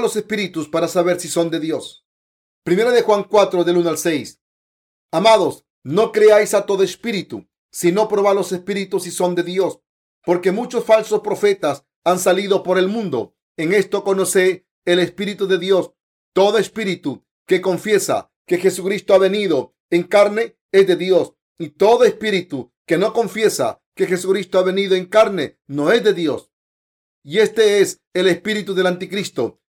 Los espíritus para saber si son de Dios. Primera de Juan 4 del 1 al 6. Amados, no creáis a todo espíritu, sino probad los espíritus si son de Dios, porque muchos falsos profetas han salido por el mundo. En esto conoce el Espíritu de Dios. Todo espíritu que confiesa que Jesucristo ha venido en carne es de Dios. Y todo espíritu que no confiesa que Jesucristo ha venido en carne no es de Dios. Y este es el espíritu del anticristo,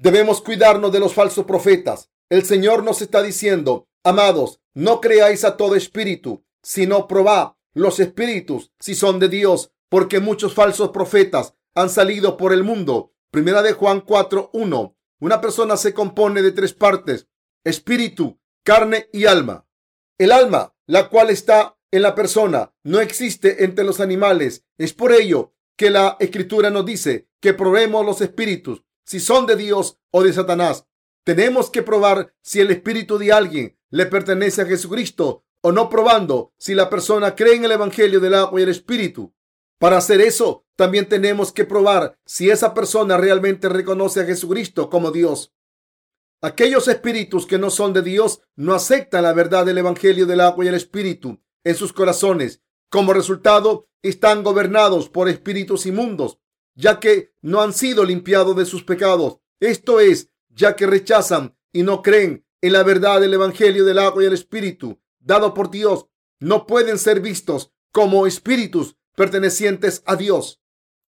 Debemos cuidarnos de los falsos profetas. El Señor nos está diciendo, amados, no creáis a todo espíritu, sino probad los espíritus si son de Dios, porque muchos falsos profetas han salido por el mundo. Primera de Juan 4:1. Una persona se compone de tres partes: espíritu, carne y alma. El alma, la cual está en la persona, no existe entre los animales. Es por ello que la escritura nos dice que probemos los espíritus si son de Dios o de Satanás. Tenemos que probar si el espíritu de alguien le pertenece a Jesucristo o no probando si la persona cree en el Evangelio del agua y el espíritu. Para hacer eso, también tenemos que probar si esa persona realmente reconoce a Jesucristo como Dios. Aquellos espíritus que no son de Dios no aceptan la verdad del Evangelio del agua y el espíritu en sus corazones. Como resultado, están gobernados por espíritus inmundos ya que no han sido limpiados de sus pecados. Esto es, ya que rechazan y no creen en la verdad del Evangelio del agua y el Espíritu dado por Dios. No pueden ser vistos como espíritus pertenecientes a Dios.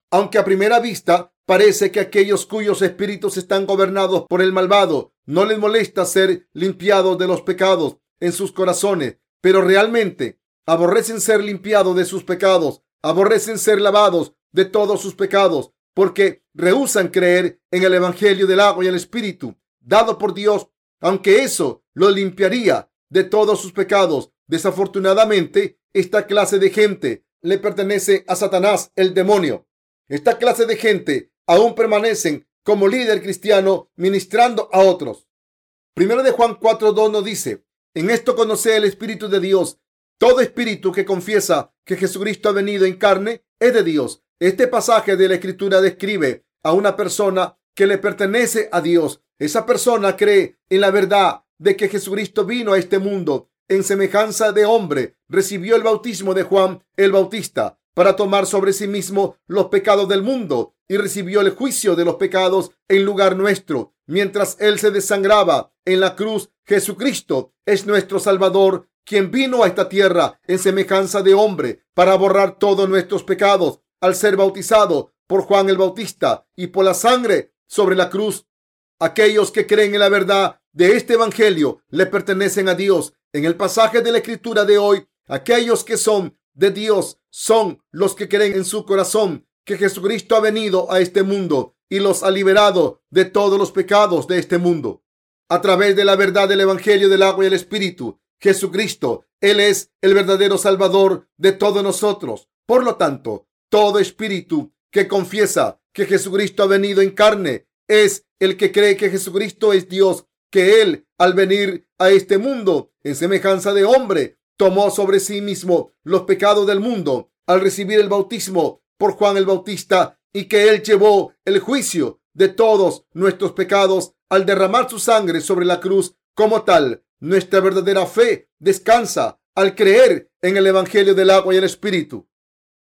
Aunque a primera vista parece que aquellos cuyos espíritus están gobernados por el malvado no les molesta ser limpiados de los pecados en sus corazones, pero realmente aborrecen ser limpiados de sus pecados, aborrecen ser lavados de todos sus pecados, porque rehusan creer en el Evangelio del agua y el Espíritu dado por Dios, aunque eso lo limpiaría de todos sus pecados. Desafortunadamente, esta clase de gente le pertenece a Satanás, el demonio. Esta clase de gente aún permanecen como líder cristiano ministrando a otros. Primero de Juan 4.2 nos dice, en esto conoce el Espíritu de Dios. Todo espíritu que confiesa que Jesucristo ha venido en carne es de Dios. Este pasaje de la escritura describe a una persona que le pertenece a Dios. Esa persona cree en la verdad de que Jesucristo vino a este mundo en semejanza de hombre, recibió el bautismo de Juan el Bautista para tomar sobre sí mismo los pecados del mundo y recibió el juicio de los pecados en lugar nuestro. Mientras él se desangraba en la cruz, Jesucristo es nuestro Salvador, quien vino a esta tierra en semejanza de hombre para borrar todos nuestros pecados al ser bautizado por Juan el Bautista y por la sangre sobre la cruz. Aquellos que creen en la verdad de este Evangelio le pertenecen a Dios. En el pasaje de la Escritura de hoy, aquellos que son de Dios son los que creen en su corazón que Jesucristo ha venido a este mundo y los ha liberado de todos los pecados de este mundo. A través de la verdad del Evangelio del agua y el Espíritu, Jesucristo, Él es el verdadero Salvador de todos nosotros. Por lo tanto, todo espíritu que confiesa que Jesucristo ha venido en carne es el que cree que Jesucristo es Dios, que Él, al venir a este mundo en semejanza de hombre, tomó sobre sí mismo los pecados del mundo al recibir el bautismo por Juan el Bautista y que Él llevó el juicio de todos nuestros pecados al derramar su sangre sobre la cruz. Como tal, nuestra verdadera fe descansa al creer en el Evangelio del agua y el Espíritu.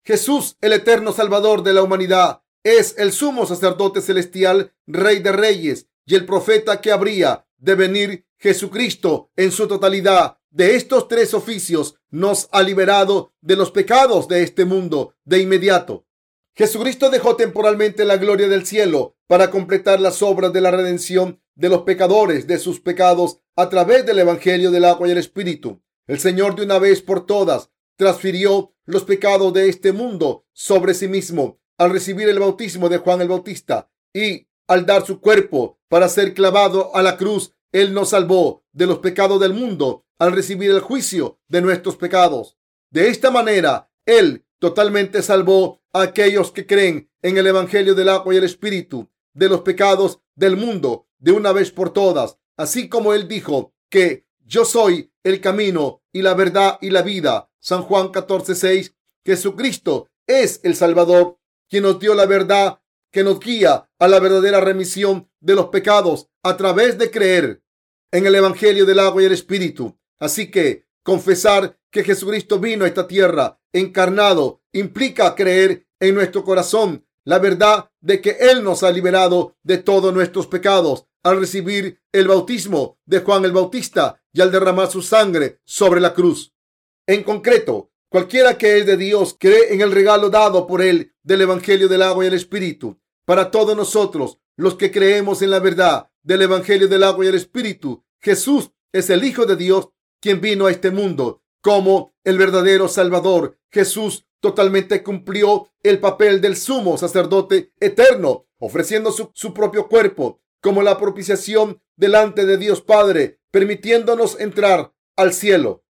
Jesús, el eterno Salvador de la humanidad, es el sumo sacerdote celestial, Rey de Reyes y el profeta que habría de venir Jesucristo en su totalidad. De estos tres oficios nos ha liberado de los pecados de este mundo de inmediato. Jesucristo dejó temporalmente la gloria del cielo para completar las obras de la redención de los pecadores de sus pecados a través del Evangelio del agua y el Espíritu. El Señor de una vez por todas transfirió los pecados de este mundo sobre sí mismo al recibir el bautismo de Juan el Bautista y al dar su cuerpo para ser clavado a la cruz, Él nos salvó de los pecados del mundo al recibir el juicio de nuestros pecados. De esta manera, Él totalmente salvó a aquellos que creen en el Evangelio del agua y el Espíritu de los pecados del mundo de una vez por todas, así como Él dijo que yo soy el camino y la verdad y la vida. San Juan 14, 6. Jesucristo es el Salvador, quien nos dio la verdad que nos guía a la verdadera remisión de los pecados a través de creer en el Evangelio del agua y el Espíritu. Así que confesar que Jesucristo vino a esta tierra encarnado implica creer en nuestro corazón la verdad de que Él nos ha liberado de todos nuestros pecados al recibir el bautismo de Juan el Bautista y al derramar su sangre sobre la cruz. En concreto, cualquiera que es de Dios cree en el regalo dado por Él del Evangelio del agua y el Espíritu. Para todos nosotros, los que creemos en la verdad del Evangelio del agua y el Espíritu, Jesús es el Hijo de Dios quien vino a este mundo como el verdadero Salvador. Jesús totalmente cumplió el papel del sumo sacerdote eterno, ofreciendo su, su, propio cuerpo como la propiciación delante de Dios Padre, permitiéndonos entrar al cielo.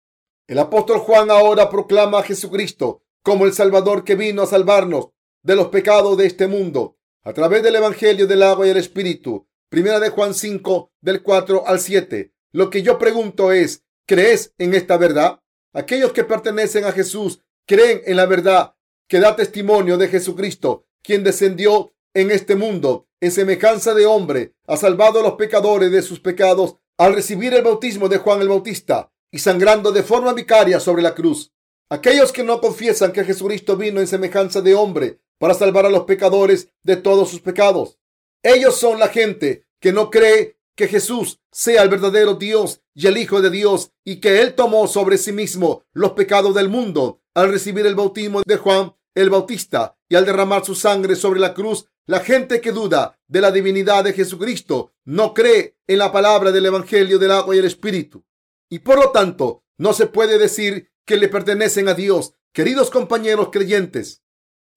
El apóstol Juan ahora proclama a Jesucristo como el Salvador que vino a salvarnos de los pecados de este mundo a través del Evangelio del agua y el Espíritu. Primera de Juan 5, del 4 al 7. Lo que yo pregunto es, ¿crees en esta verdad? Aquellos que pertenecen a Jesús creen en la verdad que da testimonio de Jesucristo, quien descendió en este mundo en semejanza de hombre, ha salvado a los pecadores de sus pecados al recibir el bautismo de Juan el Bautista y sangrando de forma vicaria sobre la cruz. Aquellos que no confiesan que Jesucristo vino en semejanza de hombre para salvar a los pecadores de todos sus pecados. Ellos son la gente que no cree que Jesús sea el verdadero Dios y el Hijo de Dios y que Él tomó sobre sí mismo los pecados del mundo al recibir el bautismo de Juan el Bautista y al derramar su sangre sobre la cruz. La gente que duda de la divinidad de Jesucristo no cree en la palabra del Evangelio del agua y el Espíritu. Y por lo tanto, no se puede decir que le pertenecen a Dios. Queridos compañeros creyentes,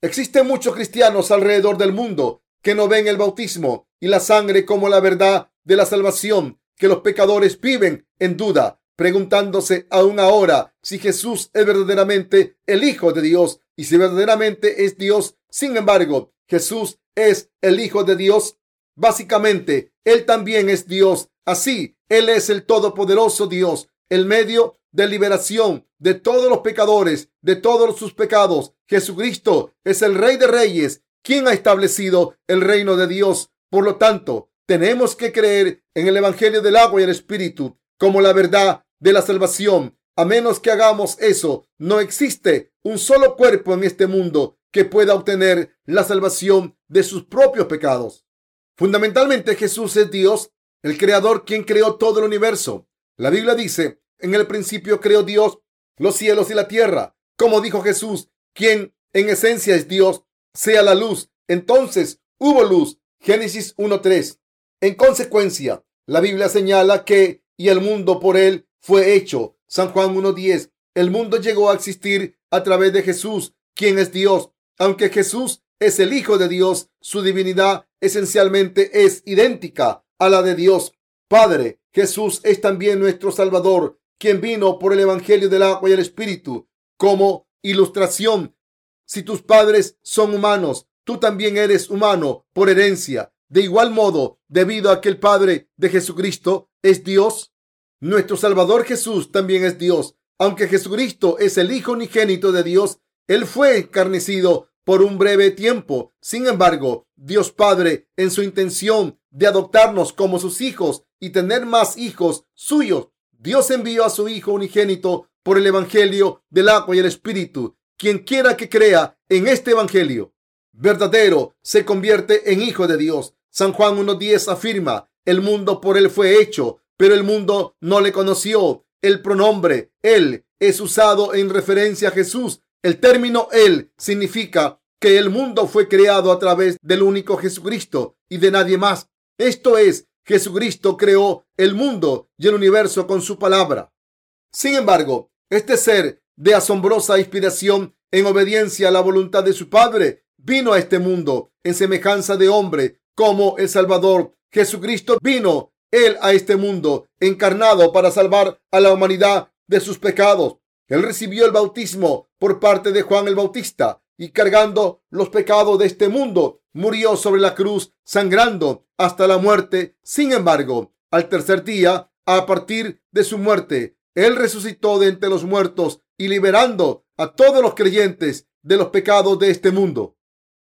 existen muchos cristianos alrededor del mundo que no ven el bautismo y la sangre como la verdad de la salvación, que los pecadores viven en duda, preguntándose aún ahora si Jesús es verdaderamente el Hijo de Dios y si verdaderamente es Dios. Sin embargo, Jesús es el Hijo de Dios. Básicamente, Él también es Dios. Así, Él es el Todopoderoso Dios, el medio de liberación de todos los pecadores, de todos sus pecados. Jesucristo es el Rey de Reyes, quien ha establecido el reino de Dios. Por lo tanto, tenemos que creer en el Evangelio del agua y el Espíritu como la verdad de la salvación. A menos que hagamos eso, no existe un solo cuerpo en este mundo que pueda obtener la salvación de sus propios pecados. Fundamentalmente Jesús es Dios, el creador quien creó todo el universo. La Biblia dice, en el principio creó Dios los cielos y la tierra. Como dijo Jesús, quien en esencia es Dios, sea la luz. Entonces hubo luz. Génesis 1.3. En consecuencia, la Biblia señala que y el mundo por él fue hecho. San Juan 1.10. El mundo llegó a existir a través de Jesús, quien es Dios. Aunque Jesús es el Hijo de Dios, su divinidad esencialmente es idéntica a la de Dios Padre. Jesús es también nuestro Salvador, quien vino por el Evangelio del agua y el Espíritu como ilustración. Si tus padres son humanos, tú también eres humano por herencia. De igual modo, debido a que el Padre de Jesucristo es Dios, nuestro Salvador Jesús también es Dios. Aunque Jesucristo es el Hijo unigénito de Dios, Él fue encarnecido por un breve tiempo. Sin embargo, Dios Padre, en su intención de adoptarnos como sus hijos y tener más hijos suyos, Dios envió a su Hijo unigénito por el Evangelio del agua y el Espíritu. Quien quiera que crea en este Evangelio verdadero se convierte en hijo de Dios. San Juan 1.10 afirma, el mundo por él fue hecho, pero el mundo no le conoció. El pronombre él es usado en referencia a Jesús. El término él significa que el mundo fue creado a través del único Jesucristo y de nadie más. Esto es, Jesucristo creó el mundo y el universo con su palabra. Sin embargo, este ser de asombrosa inspiración en obediencia a la voluntad de su Padre vino a este mundo en semejanza de hombre como el Salvador. Jesucristo vino él a este mundo encarnado para salvar a la humanidad de sus pecados. Él recibió el bautismo por parte de Juan el Bautista y cargando los pecados de este mundo, murió sobre la cruz, sangrando hasta la muerte. Sin embargo, al tercer día, a partir de su muerte, Él resucitó de entre los muertos y liberando a todos los creyentes de los pecados de este mundo.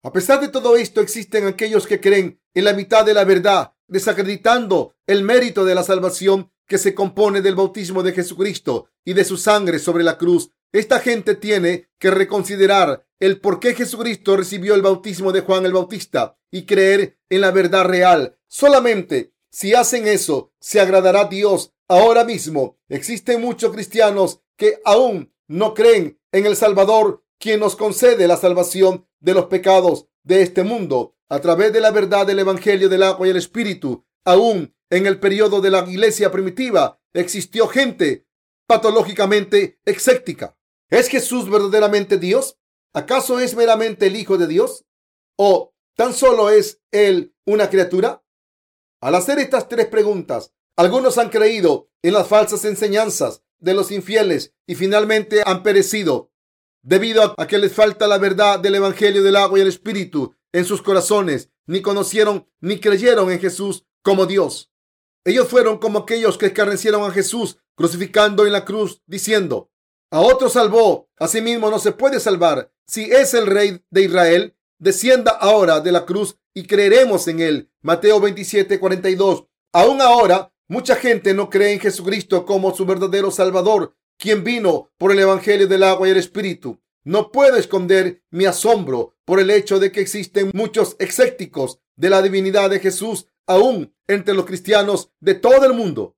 A pesar de todo esto, existen aquellos que creen en la mitad de la verdad, desacreditando el mérito de la salvación que se compone del bautismo de Jesucristo y de su sangre sobre la cruz. Esta gente tiene que reconsiderar el por qué Jesucristo recibió el bautismo de Juan el Bautista y creer en la verdad real. Solamente si hacen eso, se agradará a Dios. Ahora mismo existen muchos cristianos que aún no creen en el Salvador, quien nos concede la salvación de los pecados de este mundo a través de la verdad del Evangelio del agua y el Espíritu. Aún en el periodo de la iglesia primitiva existió gente patológicamente exéctica. ¿Es Jesús verdaderamente Dios? ¿Acaso es meramente el Hijo de Dios? ¿O tan solo es Él una criatura? Al hacer estas tres preguntas, algunos han creído en las falsas enseñanzas de los infieles y finalmente han perecido debido a que les falta la verdad del Evangelio del agua y el Espíritu en sus corazones, ni conocieron ni creyeron en Jesús como Dios. Ellos fueron como aquellos que escarnecieron a Jesús crucificando en la cruz, diciendo, a otro salvó, a sí mismo no se puede salvar. Si es el rey de Israel, descienda ahora de la cruz y creeremos en él. Mateo 27, 42. Aún ahora, mucha gente no cree en Jesucristo como su verdadero Salvador, quien vino por el Evangelio del agua y el Espíritu. No puedo esconder mi asombro por el hecho de que existen muchos escépticos de la divinidad de Jesús aún entre los cristianos de todo el mundo.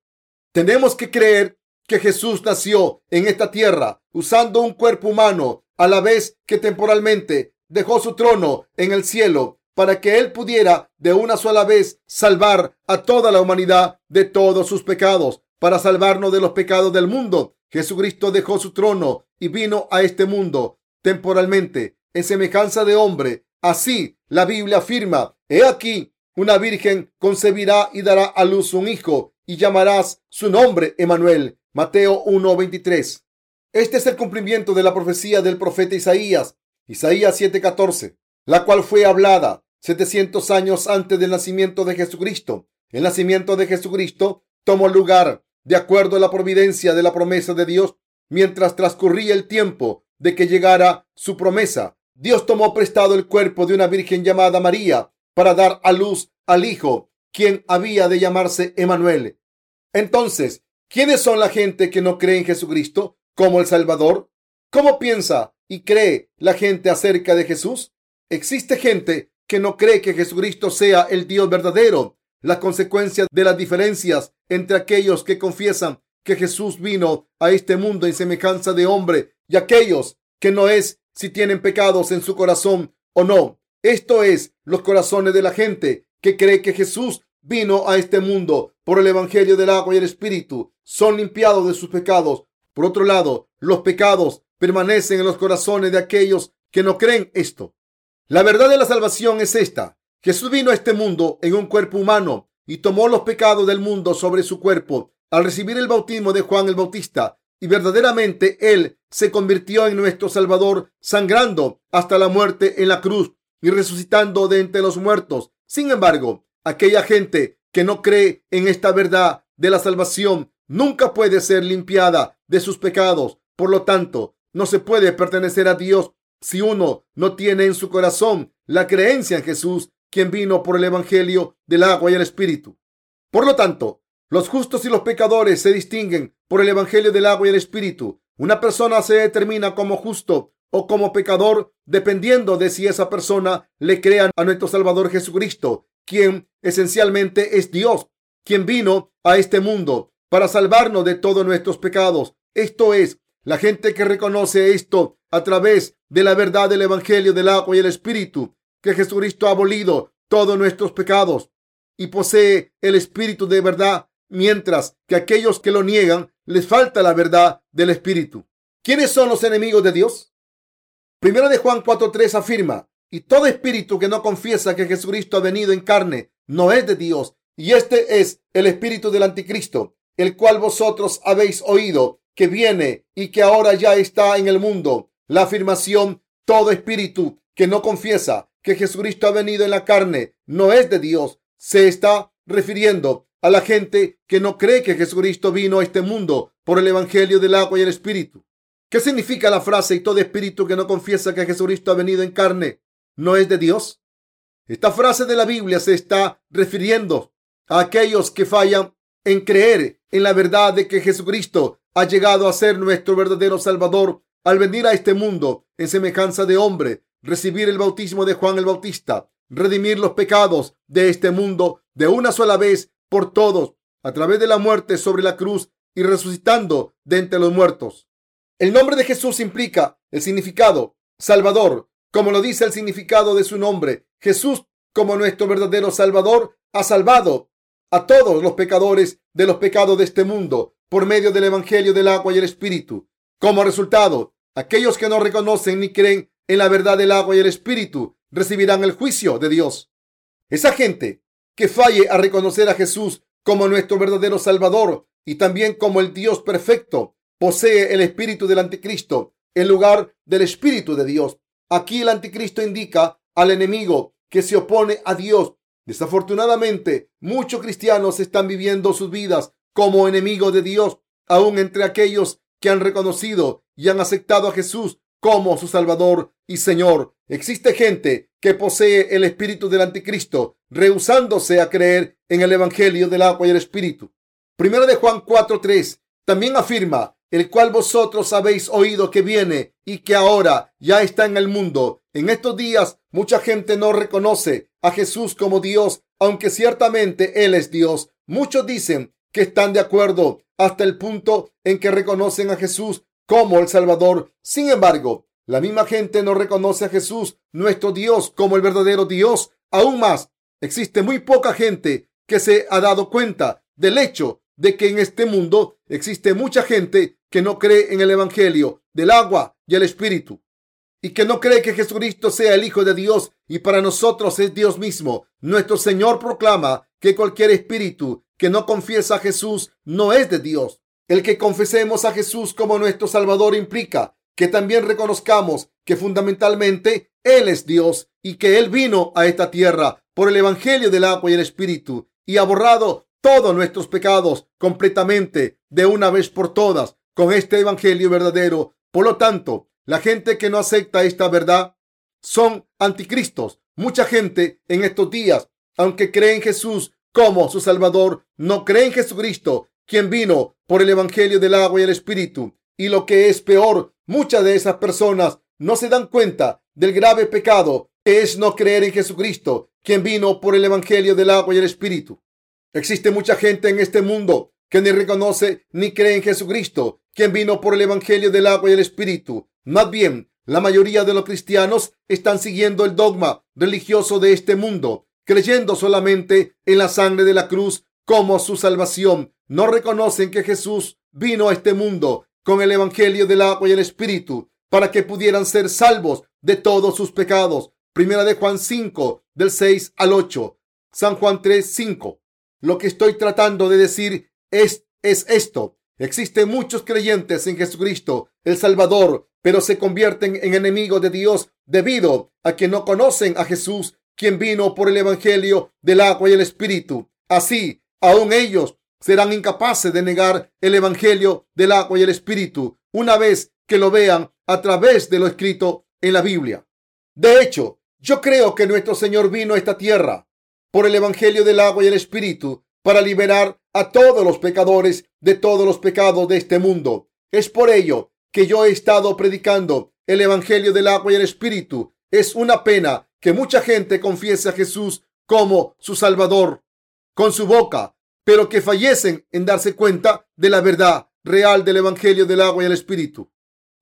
Tenemos que creer que Jesús nació en esta tierra usando un cuerpo humano a la vez que temporalmente dejó su trono en el cielo para que Él pudiera de una sola vez salvar a toda la humanidad de todos sus pecados, para salvarnos de los pecados del mundo. Jesucristo dejó su trono y vino a este mundo temporalmente en semejanza de hombre. Así la Biblia afirma, he aquí, una virgen concebirá y dará a luz un hijo y llamarás su nombre Emanuel. Mateo 1:23. Este es el cumplimiento de la profecía del profeta Isaías, Isaías 7:14, la cual fue hablada 700 años antes del nacimiento de Jesucristo. El nacimiento de Jesucristo tomó lugar de acuerdo a la providencia de la promesa de Dios mientras transcurría el tiempo de que llegara su promesa. Dios tomó prestado el cuerpo de una virgen llamada María para dar a luz al Hijo, quien había de llamarse Emanuel. Entonces, ¿quiénes son la gente que no cree en Jesucristo como el Salvador? ¿Cómo piensa y cree la gente acerca de Jesús? Existe gente que no cree que Jesucristo sea el Dios verdadero. Las consecuencias de las diferencias entre aquellos que confiesan que Jesús vino a este mundo en semejanza de hombre y aquellos que no es si tienen pecados en su corazón o no. Esto es los corazones de la gente que cree que Jesús vino a este mundo por el Evangelio del agua y el Espíritu. Son limpiados de sus pecados. Por otro lado, los pecados permanecen en los corazones de aquellos que no creen esto. La verdad de la salvación es esta. Jesús vino a este mundo en un cuerpo humano y tomó los pecados del mundo sobre su cuerpo al recibir el bautismo de Juan el Bautista. Y verdaderamente Él se convirtió en nuestro Salvador, sangrando hasta la muerte en la cruz y resucitando de entre los muertos. Sin embargo, aquella gente que no cree en esta verdad de la salvación nunca puede ser limpiada de sus pecados. Por lo tanto, no se puede pertenecer a Dios si uno no tiene en su corazón la creencia en Jesús, quien vino por el Evangelio del agua y el Espíritu. Por lo tanto, los justos y los pecadores se distinguen por el Evangelio del agua y el Espíritu. Una persona se determina como justo o como pecador dependiendo de si esa persona le crea a nuestro Salvador Jesucristo, quien esencialmente es Dios, quien vino a este mundo para salvarnos de todos nuestros pecados. Esto es, la gente que reconoce esto a través de la verdad del Evangelio del agua y el Espíritu, que Jesucristo ha abolido todos nuestros pecados y posee el Espíritu de verdad, mientras que aquellos que lo niegan les falta la verdad del Espíritu. ¿Quiénes son los enemigos de Dios? Primero de Juan 4.3 afirma, Y todo espíritu que no confiesa que Jesucristo ha venido en carne no es de Dios. Y este es el espíritu del anticristo, el cual vosotros habéis oído que viene y que ahora ya está en el mundo. La afirmación, todo espíritu que no confiesa que Jesucristo ha venido en la carne no es de Dios, se está refiriendo a la gente que no cree que Jesucristo vino a este mundo por el Evangelio del agua y el Espíritu. ¿Qué significa la frase y todo espíritu que no confiesa que Jesucristo ha venido en carne no es de Dios? Esta frase de la Biblia se está refiriendo a aquellos que fallan en creer en la verdad de que Jesucristo ha llegado a ser nuestro verdadero Salvador al venir a este mundo en semejanza de hombre, recibir el bautismo de Juan el Bautista, redimir los pecados de este mundo de una sola vez por todos a través de la muerte sobre la cruz y resucitando de entre los muertos. El nombre de Jesús implica el significado Salvador, como lo dice el significado de su nombre. Jesús, como nuestro verdadero Salvador, ha salvado a todos los pecadores de los pecados de este mundo por medio del Evangelio del agua y el Espíritu. Como resultado, aquellos que no reconocen ni creen en la verdad del agua y el Espíritu recibirán el juicio de Dios. Esa gente que falle a reconocer a Jesús como nuestro verdadero Salvador y también como el Dios perfecto, posee el espíritu del anticristo en lugar del espíritu de Dios. Aquí el anticristo indica al enemigo que se opone a Dios. Desafortunadamente, muchos cristianos están viviendo sus vidas como enemigos de Dios, aún entre aquellos que han reconocido y han aceptado a Jesús como su Salvador y Señor. Existe gente que posee el espíritu del anticristo, rehusándose a creer en el Evangelio del agua y el Espíritu. Primero de Juan 4.3 también afirma, el cual vosotros habéis oído que viene y que ahora ya está en el mundo. En estos días mucha gente no reconoce a Jesús como Dios, aunque ciertamente Él es Dios. Muchos dicen que están de acuerdo hasta el punto en que reconocen a Jesús como el Salvador. Sin embargo, la misma gente no reconoce a Jesús, nuestro Dios, como el verdadero Dios. Aún más, existe muy poca gente que se ha dado cuenta del hecho de que en este mundo existe mucha gente que no cree en el Evangelio del agua y el Espíritu y que no cree que Jesucristo sea el Hijo de Dios y para nosotros es Dios mismo. Nuestro Señor proclama que cualquier espíritu que no confiesa a Jesús no es de Dios. El que confesemos a Jesús como nuestro Salvador implica que también reconozcamos que fundamentalmente Él es Dios y que Él vino a esta tierra por el Evangelio del agua y el Espíritu y ha borrado todos nuestros pecados completamente de una vez por todas con este Evangelio verdadero. Por lo tanto, la gente que no acepta esta verdad son anticristos. Mucha gente en estos días, aunque cree en Jesús como su Salvador, no cree en Jesucristo quien vino por el Evangelio del agua y el Espíritu. Y lo que es peor, muchas de esas personas no se dan cuenta del grave pecado que es no creer en Jesucristo, quien vino por el Evangelio del agua y el Espíritu. Existe mucha gente en este mundo que ni reconoce ni cree en Jesucristo, quien vino por el Evangelio del agua y el Espíritu. Más bien, la mayoría de los cristianos están siguiendo el dogma religioso de este mundo, creyendo solamente en la sangre de la cruz como su salvación. No reconocen que Jesús vino a este mundo con el Evangelio del agua y el Espíritu para que pudieran ser salvos de todos sus pecados. Primera de Juan 5, del 6 al 8. San Juan 3, 5. Lo que estoy tratando de decir es, es esto. Existen muchos creyentes en Jesucristo, el Salvador, pero se convierten en enemigos de Dios debido a que no conocen a Jesús, quien vino por el Evangelio del agua y el Espíritu. Así, aún ellos serán incapaces de negar el Evangelio del agua y el Espíritu una vez que lo vean a través de lo escrito en la Biblia. De hecho, yo creo que nuestro Señor vino a esta tierra por el Evangelio del agua y el Espíritu para liberar a todos los pecadores de todos los pecados de este mundo. Es por ello que yo he estado predicando el Evangelio del agua y el Espíritu. Es una pena que mucha gente confiese a Jesús como su Salvador con su boca, pero que fallecen en darse cuenta de la verdad real del Evangelio del agua y el Espíritu.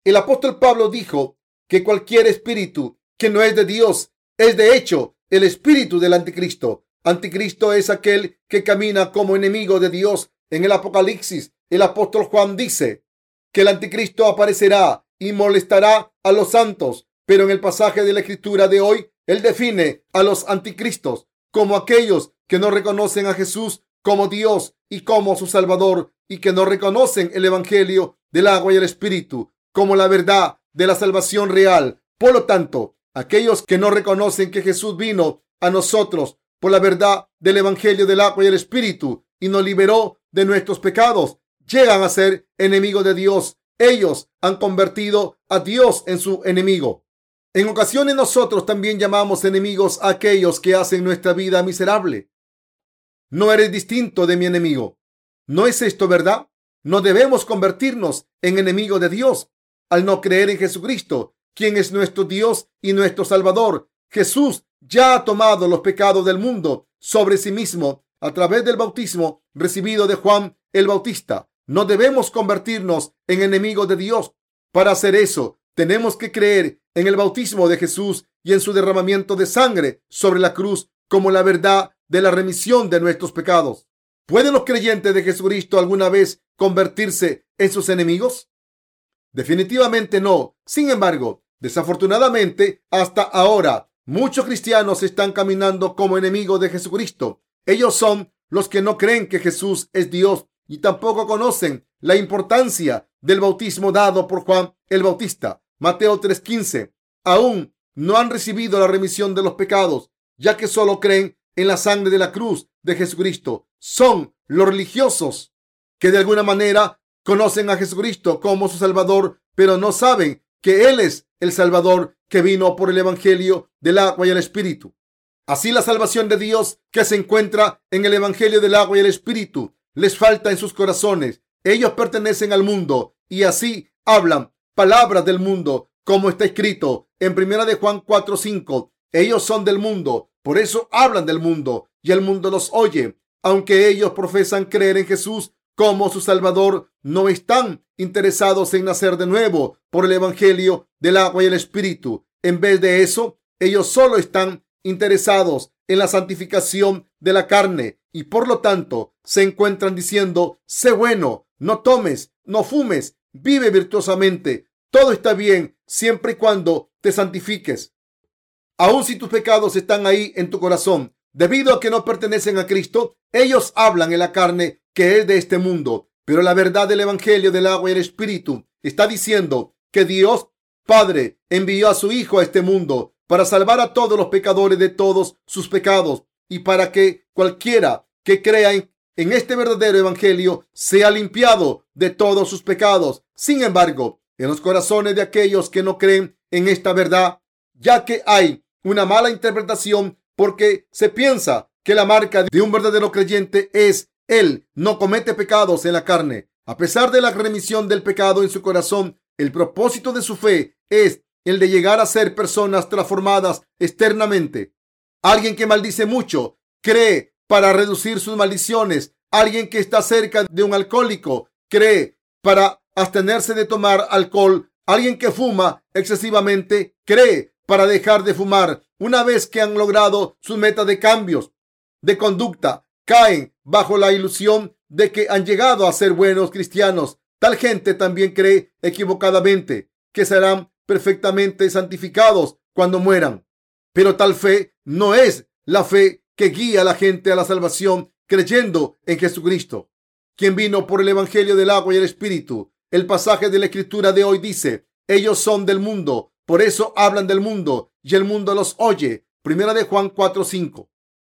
El apóstol Pablo dijo que cualquier espíritu que no es de Dios es de hecho el espíritu del anticristo. Anticristo es aquel que camina como enemigo de Dios. En el Apocalipsis, el apóstol Juan dice que el anticristo aparecerá y molestará a los santos. Pero en el pasaje de la escritura de hoy, Él define a los anticristos como aquellos que no reconocen a Jesús como Dios y como su Salvador y que no reconocen el Evangelio del agua y el Espíritu como la verdad de la salvación real. Por lo tanto, aquellos que no reconocen que Jesús vino a nosotros por la verdad del Evangelio del agua y el Espíritu y nos liberó de nuestros pecados, llegan a ser enemigos de Dios. Ellos han convertido a Dios en su enemigo. En ocasiones nosotros también llamamos enemigos a aquellos que hacen nuestra vida miserable. No eres distinto de mi enemigo. ¿No es esto verdad? No debemos convertirnos en enemigos de Dios al no creer en Jesucristo, quien es nuestro Dios y nuestro Salvador. Jesús ya ha tomado los pecados del mundo sobre sí mismo a través del bautismo recibido de Juan el Bautista. No debemos convertirnos en enemigos de Dios. Para hacer eso, tenemos que creer en el bautismo de Jesús y en su derramamiento de sangre sobre la cruz como la verdad de la remisión de nuestros pecados. ¿Pueden los creyentes de Jesucristo alguna vez convertirse en sus enemigos? Definitivamente no. Sin embargo, desafortunadamente, hasta ahora, muchos cristianos están caminando como enemigos de Jesucristo. Ellos son los que no creen que Jesús es Dios y tampoco conocen la importancia del bautismo dado por Juan el Bautista. Mateo 3:15. Aún no han recibido la remisión de los pecados, ya que solo creen en la sangre de la cruz de Jesucristo. Son los religiosos que de alguna manera conocen a Jesucristo como su Salvador, pero no saben que Él es el Salvador que vino por el Evangelio del agua y el Espíritu. Así la salvación de Dios que se encuentra en el Evangelio del agua y el Espíritu les falta en sus corazones. Ellos pertenecen al mundo y así hablan palabras del mundo, como está escrito en Primera de Juan 4:5. Ellos son del mundo, por eso hablan del mundo y el mundo los oye. Aunque ellos profesan creer en Jesús como su Salvador, no están interesados en nacer de nuevo por el Evangelio del agua y el Espíritu. En vez de eso, ellos solo están interesados en la santificación de la carne y por lo tanto se encuentran diciendo, sé bueno, no tomes, no fumes, vive virtuosamente, todo está bien siempre y cuando te santifiques. Aun si tus pecados están ahí en tu corazón, debido a que no pertenecen a Cristo, ellos hablan en la carne que es de este mundo. Pero la verdad del Evangelio del agua y el Espíritu está diciendo que Dios Padre envió a su Hijo a este mundo para salvar a todos los pecadores de todos sus pecados y para que cualquiera que crea en, en este verdadero Evangelio sea limpiado de todos sus pecados. Sin embargo, en los corazones de aquellos que no creen en esta verdad, ya que hay una mala interpretación porque se piensa que la marca de un verdadero creyente es él no comete pecados en la carne. A pesar de la remisión del pecado en su corazón, el propósito de su fe es el de llegar a ser personas transformadas externamente. Alguien que maldice mucho cree para reducir sus maldiciones. Alguien que está cerca de un alcohólico cree para abstenerse de tomar alcohol. Alguien que fuma excesivamente cree para dejar de fumar. Una vez que han logrado sus metas de cambios de conducta, caen bajo la ilusión de que han llegado a ser buenos cristianos. Tal gente también cree equivocadamente que serán perfectamente santificados cuando mueran. Pero tal fe no es la fe que guía a la gente a la salvación creyendo en Jesucristo, quien vino por el Evangelio del agua y el Espíritu. El pasaje de la Escritura de hoy dice, ellos son del mundo, por eso hablan del mundo y el mundo los oye. Primera de Juan 4:5.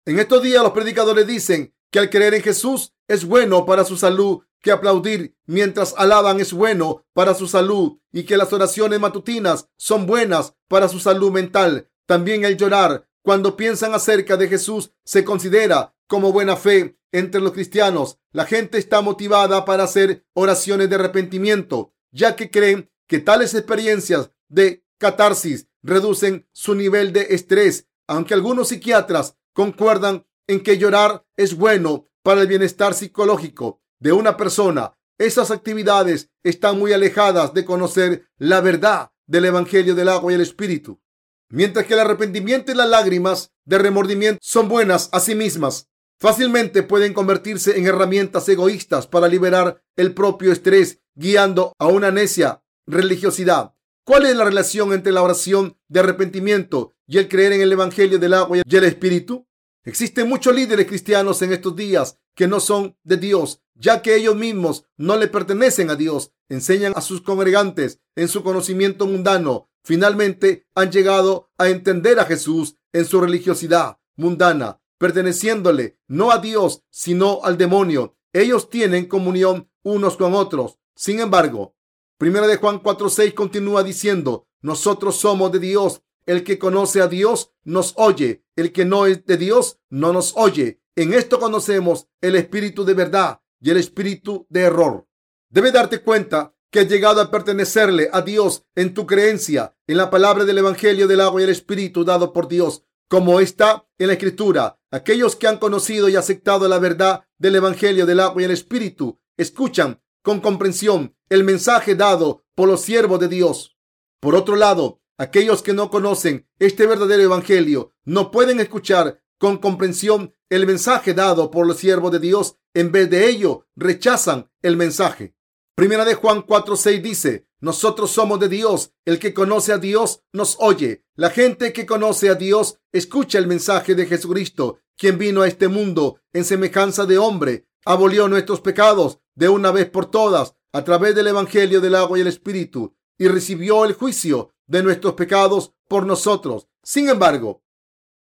En estos días los predicadores dicen que al creer en Jesús es bueno para su salud, que aplaudir mientras alaban es bueno para su salud y que las oraciones matutinas son buenas para su salud mental. También el llorar cuando piensan acerca de Jesús se considera como buena fe entre los cristianos. La gente está motivada para hacer oraciones de arrepentimiento, ya que creen que tales experiencias de catarsis reducen su nivel de estrés, aunque algunos psiquiatras concuerdan en que llorar es bueno para el bienestar psicológico de una persona. Esas actividades están muy alejadas de conocer la verdad del Evangelio del agua y el Espíritu. Mientras que el arrepentimiento y las lágrimas de remordimiento son buenas a sí mismas, fácilmente pueden convertirse en herramientas egoístas para liberar el propio estrés, guiando a una necia religiosidad. ¿Cuál es la relación entre la oración de arrepentimiento y el creer en el Evangelio del agua y el Espíritu? Existen muchos líderes cristianos en estos días que no son de Dios, ya que ellos mismos no le pertenecen a Dios. Enseñan a sus congregantes en su conocimiento mundano. Finalmente han llegado a entender a Jesús en su religiosidad mundana, perteneciéndole no a Dios, sino al demonio. Ellos tienen comunión unos con otros. Sin embargo, Primera de Juan 4:6 continúa diciendo, nosotros somos de Dios. El que conoce a Dios nos oye. El que no es de Dios no nos oye. En esto conocemos el espíritu de verdad y el espíritu de error. Debe darte cuenta que has llegado a pertenecerle a Dios en tu creencia en la palabra del Evangelio del agua y el espíritu dado por Dios, como está en la Escritura. Aquellos que han conocido y aceptado la verdad del Evangelio del agua y el espíritu escuchan con comprensión el mensaje dado por los siervos de Dios. Por otro lado, aquellos que no conocen este verdadero evangelio no pueden escuchar con comprensión el mensaje dado por los siervos de Dios. En vez de ello, rechazan el mensaje. Primera de Juan 4:6 dice, nosotros somos de Dios. El que conoce a Dios nos oye. La gente que conoce a Dios escucha el mensaje de Jesucristo, quien vino a este mundo en semejanza de hombre, abolió nuestros pecados de una vez por todas a través del Evangelio del agua y el Espíritu y recibió el juicio de nuestros pecados por nosotros. Sin embargo,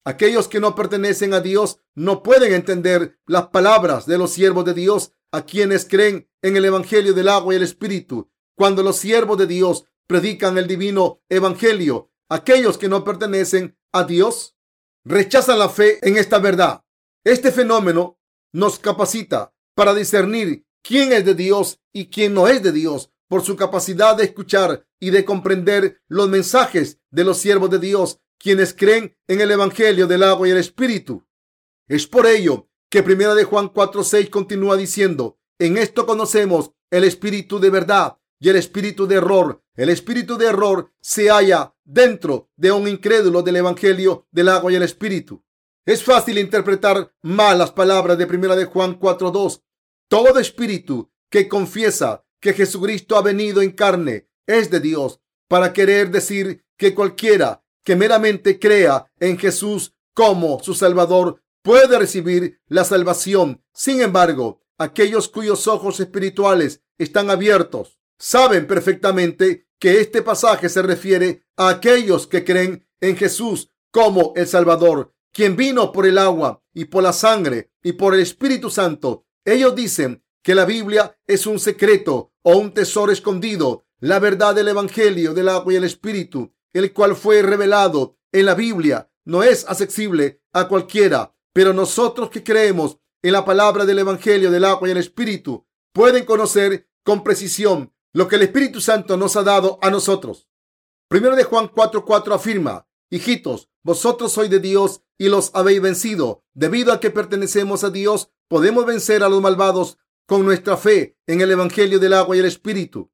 aquellos que no pertenecen a Dios no pueden entender las palabras de los siervos de Dios a quienes creen en el Evangelio del agua y el Espíritu. Cuando los siervos de Dios predican el divino Evangelio, aquellos que no pertenecen a Dios rechazan la fe en esta verdad. Este fenómeno nos capacita para discernir quién es de Dios y quién no es de Dios por su capacidad de escuchar y de comprender los mensajes de los siervos de Dios, quienes creen en el Evangelio del agua y el Espíritu. Es por ello que Primera de Juan 4:6 continúa diciendo, en esto conocemos el espíritu de verdad y el espíritu de error. El espíritu de error se halla dentro de un incrédulo del Evangelio del agua y el Espíritu. Es fácil interpretar mal las palabras de Primera de Juan 4:2. Todo espíritu que confiesa que Jesucristo ha venido en carne es de Dios, para querer decir que cualquiera que meramente crea en Jesús como su Salvador puede recibir la salvación. Sin embargo, aquellos cuyos ojos espirituales están abiertos saben perfectamente que este pasaje se refiere a aquellos que creen en Jesús como el Salvador quien vino por el agua y por la sangre y por el Espíritu Santo. Ellos dicen que la Biblia es un secreto o un tesoro escondido, la verdad del Evangelio del agua y el Espíritu, el cual fue revelado en la Biblia, no es accesible a cualquiera, pero nosotros que creemos en la palabra del Evangelio del agua y el Espíritu, pueden conocer con precisión lo que el Espíritu Santo nos ha dado a nosotros. Primero de Juan 4:4 afirma, hijitos, vosotros sois de Dios y los habéis vencido. Debido a que pertenecemos a Dios, podemos vencer a los malvados con nuestra fe en el Evangelio del agua y el Espíritu.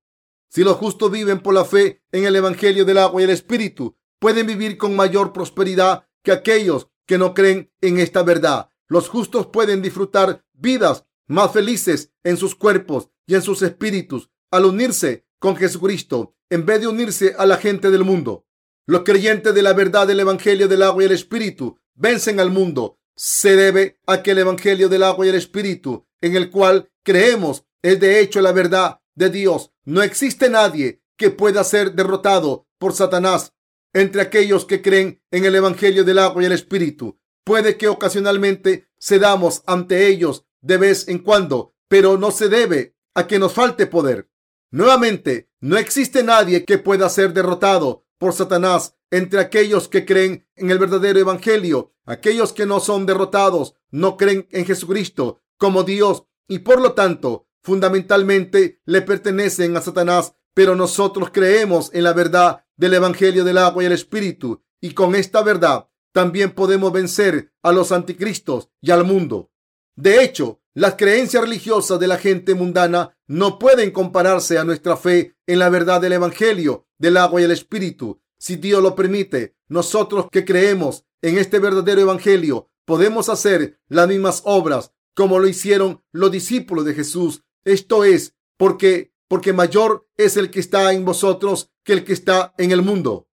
Si los justos viven por la fe en el Evangelio del agua y el Espíritu, pueden vivir con mayor prosperidad que aquellos que no creen en esta verdad. Los justos pueden disfrutar vidas más felices en sus cuerpos y en sus espíritus al unirse con Jesucristo en vez de unirse a la gente del mundo. Los creyentes de la verdad del Evangelio del agua y el Espíritu vencen al mundo. Se debe a que el Evangelio del agua y el Espíritu en el cual creemos es de hecho la verdad de Dios. No existe nadie que pueda ser derrotado por Satanás entre aquellos que creen en el Evangelio del agua y el Espíritu. Puede que ocasionalmente cedamos ante ellos de vez en cuando, pero no se debe a que nos falte poder. Nuevamente, no existe nadie que pueda ser derrotado por Satanás entre aquellos que creen en el verdadero evangelio. Aquellos que no son derrotados no creen en Jesucristo como Dios y por lo tanto fundamentalmente le pertenecen a Satanás. Pero nosotros creemos en la verdad del evangelio del agua y el espíritu y con esta verdad también podemos vencer a los anticristos y al mundo. De hecho, las creencias religiosas de la gente mundana no pueden compararse a nuestra fe en la verdad del Evangelio, del agua y el Espíritu. Si Dios lo permite, nosotros que creemos en este verdadero Evangelio podemos hacer las mismas obras como lo hicieron los discípulos de Jesús. Esto es porque porque mayor es el que está en vosotros que el que está en el mundo.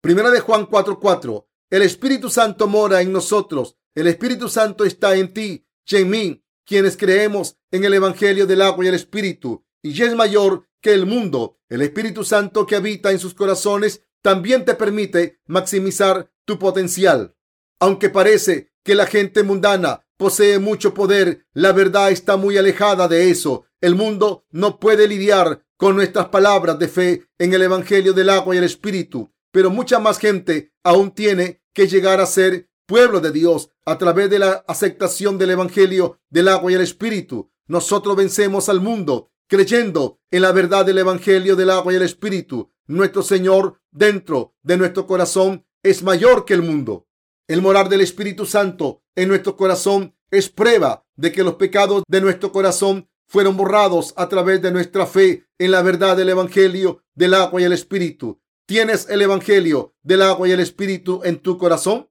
Primera de Juan 4:4. El Espíritu Santo mora en nosotros. El Espíritu Santo está en ti y en mí, quienes creemos en el Evangelio del agua y el Espíritu. Y ya es mayor que el mundo. El Espíritu Santo que habita en sus corazones también te permite maximizar tu potencial. Aunque parece que la gente mundana posee mucho poder, la verdad está muy alejada de eso. El mundo no puede lidiar con nuestras palabras de fe en el Evangelio del agua y el Espíritu, pero mucha más gente aún tiene que llegar a ser pueblo de Dios a través de la aceptación del Evangelio del agua y el Espíritu. Nosotros vencemos al mundo creyendo en la verdad del Evangelio del agua y el Espíritu. Nuestro Señor dentro de nuestro corazón es mayor que el mundo. El morar del Espíritu Santo en nuestro corazón es prueba de que los pecados de nuestro corazón fueron borrados a través de nuestra fe en la verdad del Evangelio del agua y el Espíritu. ¿Tienes el Evangelio del agua y el Espíritu en tu corazón?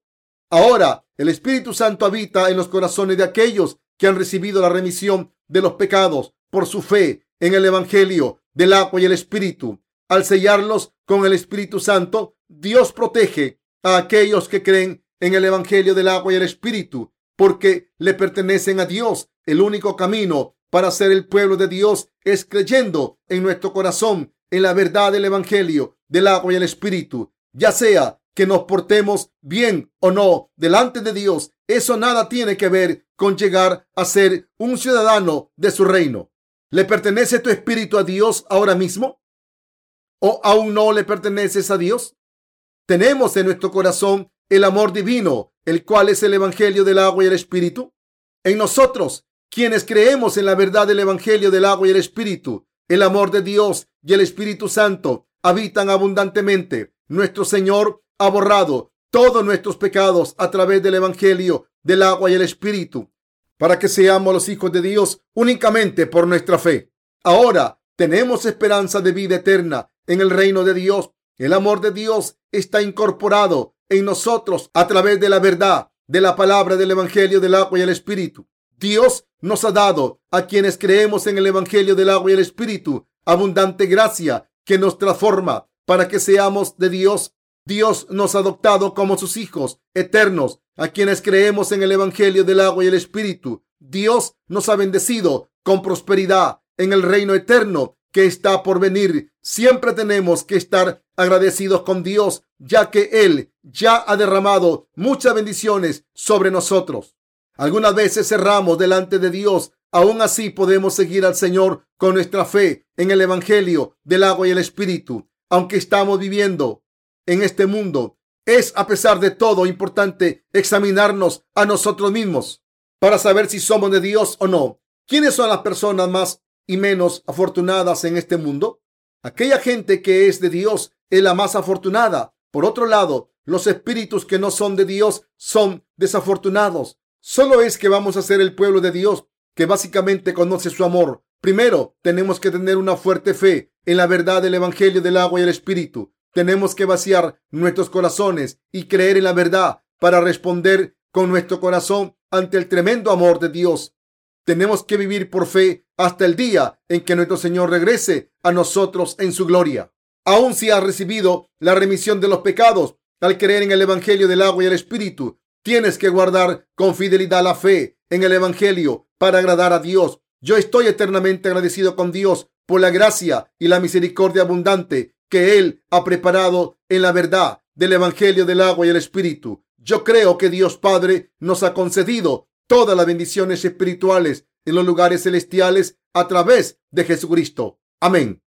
Ahora, el Espíritu Santo habita en los corazones de aquellos que han recibido la remisión de los pecados por su fe en el Evangelio del agua y el Espíritu. Al sellarlos con el Espíritu Santo, Dios protege a aquellos que creen en el Evangelio del agua y el Espíritu, porque le pertenecen a Dios. El único camino para ser el pueblo de Dios es creyendo en nuestro corazón en la verdad del Evangelio del agua y el Espíritu, ya sea que nos portemos bien o no delante de Dios. Eso nada tiene que ver con llegar a ser un ciudadano de su reino. ¿Le pertenece tu espíritu a Dios ahora mismo? ¿O aún no le perteneces a Dios? Tenemos en nuestro corazón el amor divino, el cual es el Evangelio del agua y el Espíritu. En nosotros, quienes creemos en la verdad del Evangelio del agua y el Espíritu, el amor de Dios y el Espíritu Santo habitan abundantemente. Nuestro Señor ha borrado todos nuestros pecados a través del Evangelio del agua y el Espíritu, para que seamos los hijos de Dios únicamente por nuestra fe. Ahora tenemos esperanza de vida eterna en el reino de Dios. El amor de Dios está incorporado en nosotros a través de la verdad de la palabra del Evangelio del agua y el Espíritu. Dios nos ha dado a quienes creemos en el Evangelio del agua y el Espíritu abundante gracia que nos transforma para que seamos de Dios. Dios nos ha adoptado como sus hijos eternos a quienes creemos en el Evangelio del agua y el Espíritu. Dios nos ha bendecido con prosperidad en el reino eterno que está por venir. Siempre tenemos que estar agradecidos con Dios, ya que Él ya ha derramado muchas bendiciones sobre nosotros. Algunas veces cerramos delante de Dios. Aún así podemos seguir al Señor con nuestra fe en el Evangelio del agua y el Espíritu. Aunque estamos viviendo en este mundo, es a pesar de todo importante examinarnos a nosotros mismos para saber si somos de Dios o no. ¿Quiénes son las personas más y menos afortunadas en este mundo? Aquella gente que es de Dios es la más afortunada. Por otro lado, los espíritus que no son de Dios son desafortunados. Solo es que vamos a ser el pueblo de Dios que básicamente conoce su amor. Primero, tenemos que tener una fuerte fe en la verdad del Evangelio del agua y el Espíritu. Tenemos que vaciar nuestros corazones y creer en la verdad para responder con nuestro corazón ante el tremendo amor de Dios. Tenemos que vivir por fe hasta el día en que nuestro Señor regrese a nosotros en su gloria. Aun si has recibido la remisión de los pecados al creer en el Evangelio del agua y el Espíritu, Tienes que guardar con fidelidad la fe en el Evangelio para agradar a Dios. Yo estoy eternamente agradecido con Dios por la gracia y la misericordia abundante que Él ha preparado en la verdad del Evangelio del agua y el Espíritu. Yo creo que Dios Padre nos ha concedido todas las bendiciones espirituales en los lugares celestiales a través de Jesucristo. Amén.